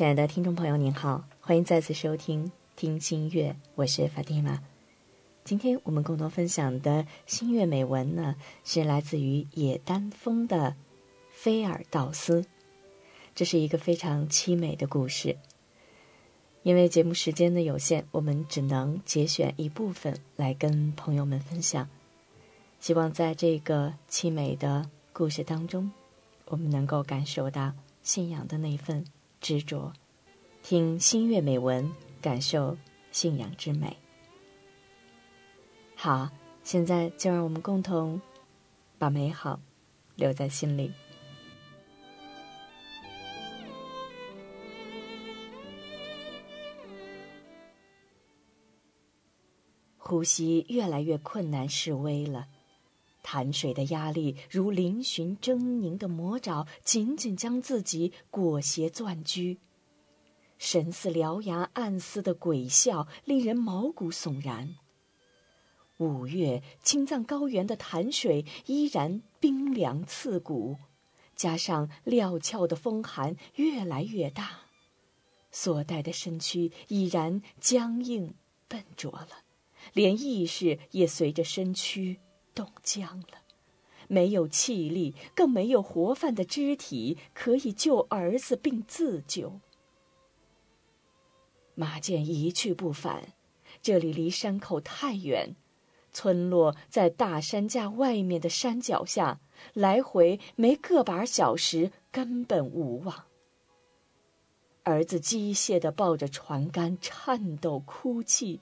亲爱的听众朋友，您好，欢迎再次收听《听心月》，我是法蒂玛。今天我们共同分享的新月美文呢，是来自于野丹峰的《菲尔道斯》。这是一个非常凄美的故事。因为节目时间的有限，我们只能节选一部分来跟朋友们分享。希望在这个凄美的故事当中，我们能够感受到信仰的那份执着，听新月美文，感受信仰之美。好，现在就让我们共同把美好留在心里。呼吸越来越困难，示威了。潭水的压力如嶙峋狰狞的魔爪，紧紧将自己裹挟攥居。神似獠牙暗嘶的鬼笑，令人毛骨悚然。五月青藏高原的潭水依然冰凉刺骨，加上料峭的风寒越来越大，所带的身躯已然僵硬笨拙了，连意识也随着身躯。冻僵了，没有气力，更没有活泛的肢体可以救儿子并自救。马健一去不返，这里离山口太远，村落在大山架外面的山脚下，来回没个把小时，根本无望。儿子机械地抱着船杆，颤抖哭泣。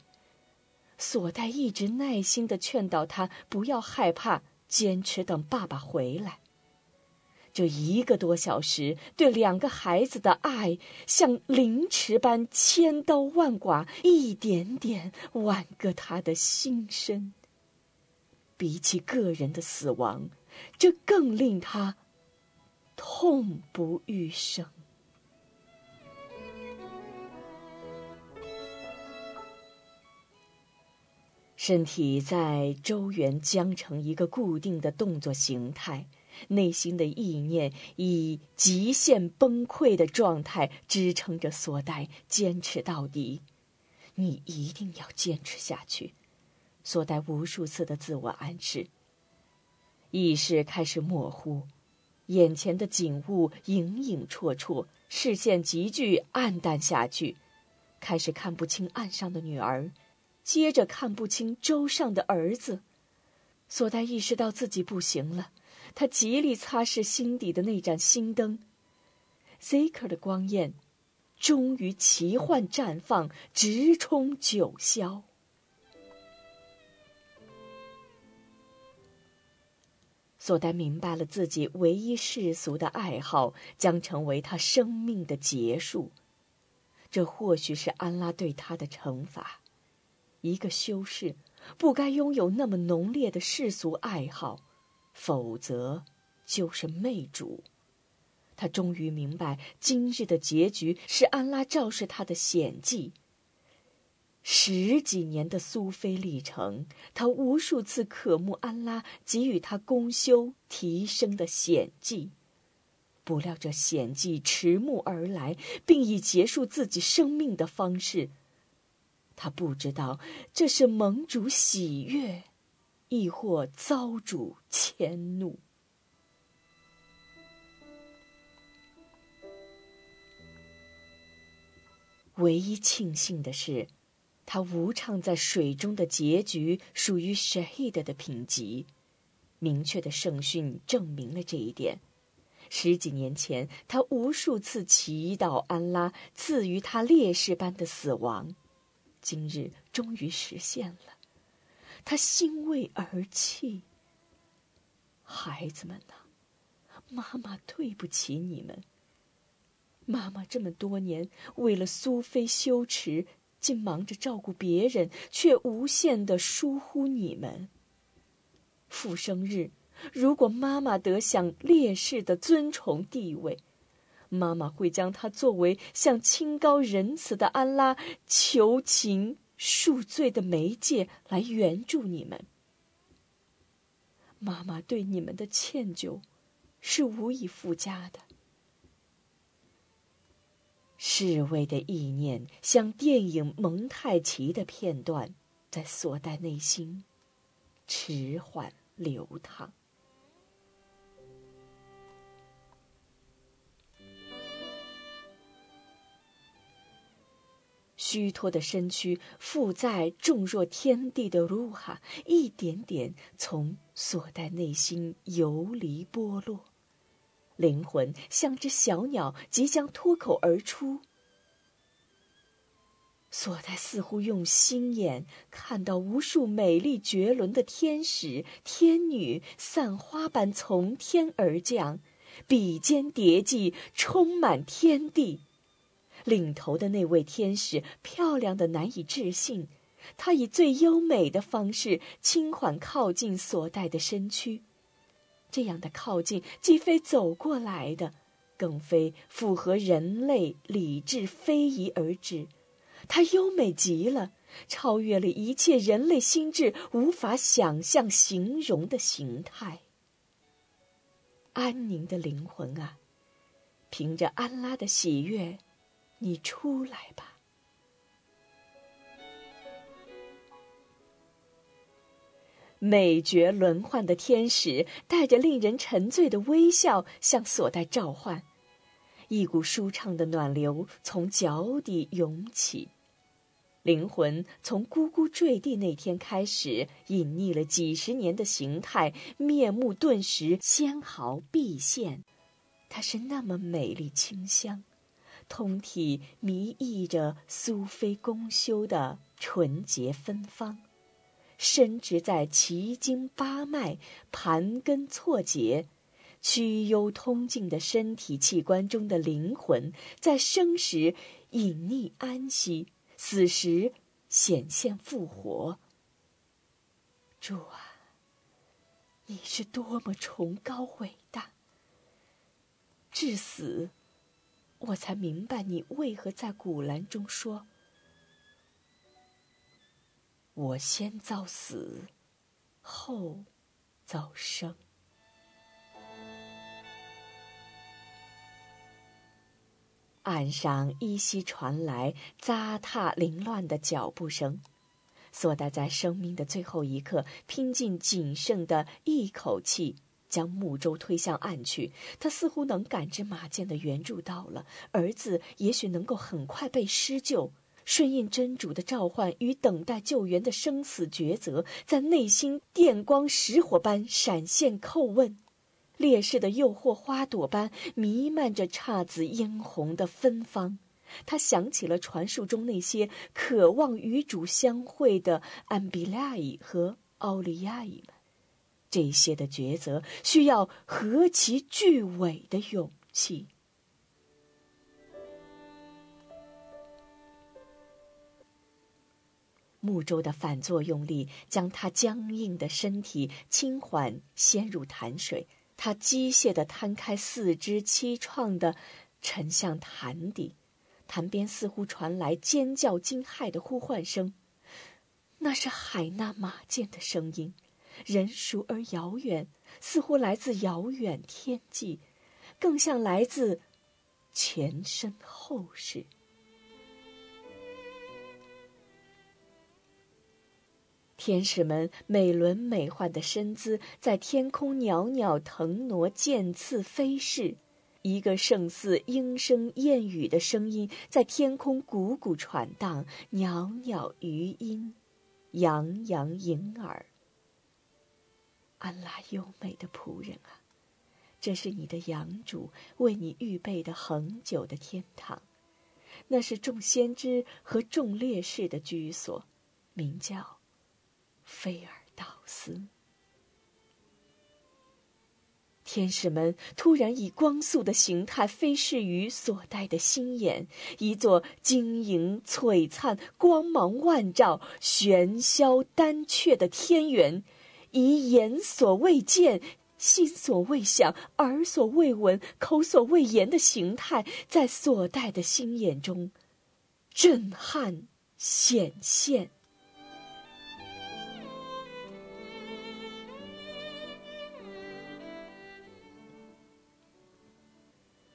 索代一直耐心的劝导他不要害怕，坚持等爸爸回来。这一个多小时，对两个孩子的爱像凌迟般千刀万剐，一点点剜割他的心身。比起个人的死亡，这更令他痛不欲生。身体在周圆僵成一个固定的动作形态，内心的意念以极限崩溃的状态支撑着索代坚持到底。你一定要坚持下去，索代无数次的自我暗示。意识开始模糊，眼前的景物影影绰绰，视线急剧暗淡下去，开始看不清岸上的女儿。接着看不清舟上的儿子，索丹意识到自己不行了，他极力擦拭心底的那盏心灯。，Zaker 的光焰，终于奇幻绽放，直冲九霄。索丹明白了自己唯一世俗的爱好将成为他生命的结束，这或许是安拉对他的惩罚。一个修士不该拥有那么浓烈的世俗爱好，否则就是媚主。他终于明白，今日的结局是安拉昭示他的险迹。十几年的苏菲历程，他无数次渴慕安拉给予他功修提升的险迹，不料这险迹迟暮而来，并以结束自己生命的方式。他不知道这是盟主喜悦，亦或遭主迁怒。唯一庆幸的是，他无唱在水中的结局属于 Shahid 的品级。明确的圣训证明了这一点。十几年前，他无数次祈祷安拉赐予他烈士般的死亡。今日终于实现了，他欣慰而泣。孩子们呐，妈妈对不起你们。妈妈这么多年为了苏菲羞耻，竟忙着照顾别人，却无限的疏忽你们。复生日，如果妈妈得享烈士的尊崇地位。妈妈会将他作为向清高仁慈的安拉求情恕罪的媒介来援助你们。妈妈对你们的歉疚是无以复加的。侍卫的意念，像电影蒙太奇的片段，在索代内心迟缓流淌。虚脱的身躯负载重若天地的卢哈，一点点从索代内心游离剥落，灵魂像只小鸟即将脱口而出。索代似乎用心眼看到无数美丽绝伦的天使、天女散花般从天而降，比肩叠迹，充满天地。领头的那位天使漂亮的难以置信，她以最优美的方式轻缓靠近所带的身躯。这样的靠近既非走过来的，更非符合人类理智非遗而至。它优美极了，超越了一切人类心智无法想象形容的形态。安宁的灵魂啊，凭着安拉的喜悦。你出来吧！美绝轮换的天使带着令人沉醉的微笑向所带召唤，一股舒畅的暖流从脚底涌起，灵魂从咕咕坠地那天开始，隐匿了几十年的形态面目顿时纤毫毕现，它是那么美丽清香。通体迷溢着苏菲公修的纯洁芬芳，深植在奇经八脉、盘根错节、曲幽通径的身体器官中的灵魂，在生时隐匿安息，死时显现复活。主啊，你是多么崇高伟大！至死。我才明白你为何在古兰中说：“我先遭死，后造生。”岸上依稀传来扎踏凌乱的脚步声，索达在生命的最后一刻拼尽仅剩的一口气。将木舟推向岸去，他似乎能感知马舰的援助到了，儿子也许能够很快被施救。顺应真主的召唤与等待救援的生死抉择，在内心电光石火般闪现叩问，烈士的诱惑花朵般弥漫着姹紫嫣红的芬芳。他想起了传说中那些渴望与主相会的安比拉伊和奥利亚伊们。这些的抉择需要何其巨伟的勇气！木舟的反作用力将他僵硬的身体轻缓掀入潭水，他机械的摊开四肢凄怆的沉向潭底，潭边似乎传来尖叫惊骇的呼唤声，那是海纳马舰的声音。人熟而遥远，似乎来自遥远天际，更像来自前身后世。天使们美轮美奂的身姿在天空袅袅腾挪，渐次飞逝。一个胜似莺声燕语的声音在天空汩汩传荡，袅袅余音，洋洋盈耳。安拉优美的仆人啊，这是你的养主为你预备的恒久的天堂，那是众先知和众烈士的居所，名叫菲尔道斯。天使们突然以光速的形态飞逝于所带的星眼，一座晶莹璀璨、光芒万丈、玄霄丹阙的天元。以眼所未见、心所未想、耳所未闻、口所未言的形态，在所带的心眼中震撼显现。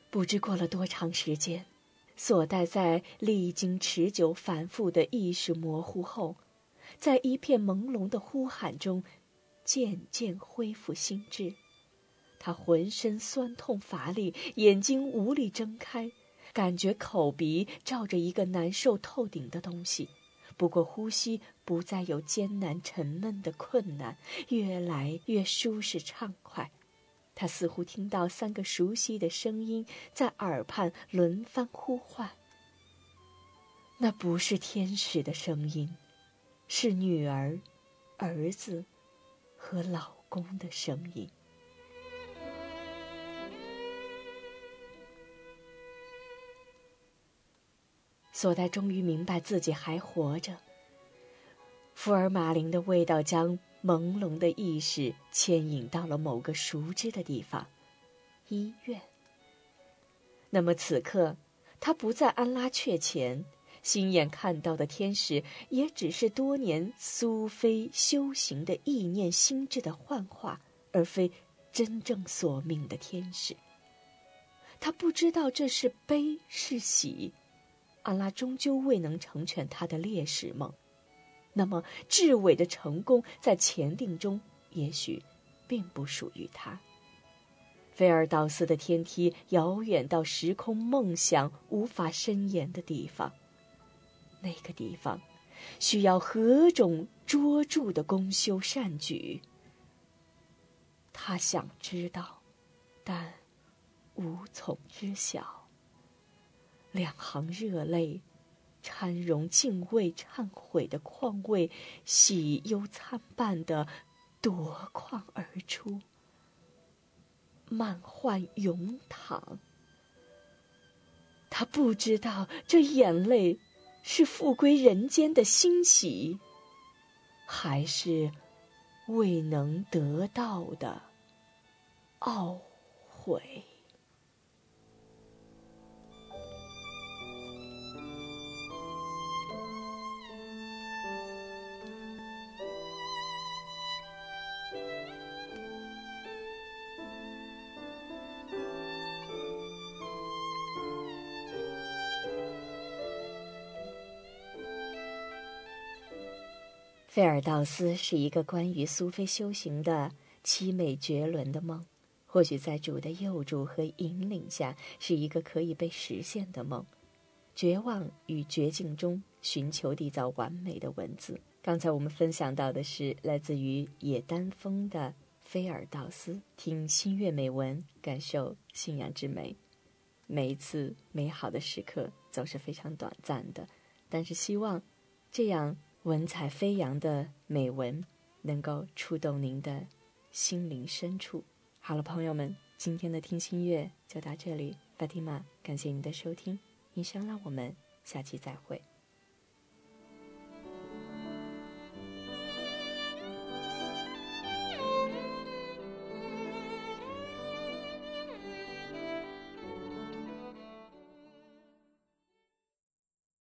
不知过了多长时间，索带在历经持久反复的意识模糊后，在一片朦胧的呼喊中，渐渐恢复心智。他浑身酸痛乏力，眼睛无力睁开，感觉口鼻罩着一个难受透顶的东西。不过呼吸不再有艰难沉闷的困难，越来越舒适畅快。他似乎听到三个熟悉的声音在耳畔轮番呼唤。那不是天使的声音，是女儿、儿子和老公的声音。索黛终于明白自己还活着。福尔马林的味道将朦胧的意识牵引到了某个熟知的地方——医院。那么此刻，他不在安拉雀前，亲眼看到的天使也只是多年苏菲修行的意念心智的幻化，而非真正索命的天使。他不知道这是悲是喜。阿拉终究未能成全他的烈士梦，那么至伟的成功在前定中也许并不属于他。菲尔道斯的天梯遥远到时空梦想无法伸延的地方，那个地方需要何种卓著的功修善举？他想知道，但无从知晓。两行热泪，掺融敬畏、忏悔的况味，喜忧参半的夺眶而出，满幻涌淌。他不知道这眼泪是复归人间的欣喜，还是未能得到的懊悔。菲尔道斯是一个关于苏菲修行的凄美绝伦的梦，或许在主的佑助和引领下，是一个可以被实现的梦。绝望与绝境中寻求缔造完美的文字。刚才我们分享到的是来自于野丹峰的菲尔道斯，听新月美文，感受信仰之美。每一次美好的时刻总是非常短暂的，但是希望这样。文采飞扬的美文，能够触动您的心灵深处。好了，朋友们，今天的听心乐就到这里。法蒂玛，感谢您的收听，以上让，我们下期再会。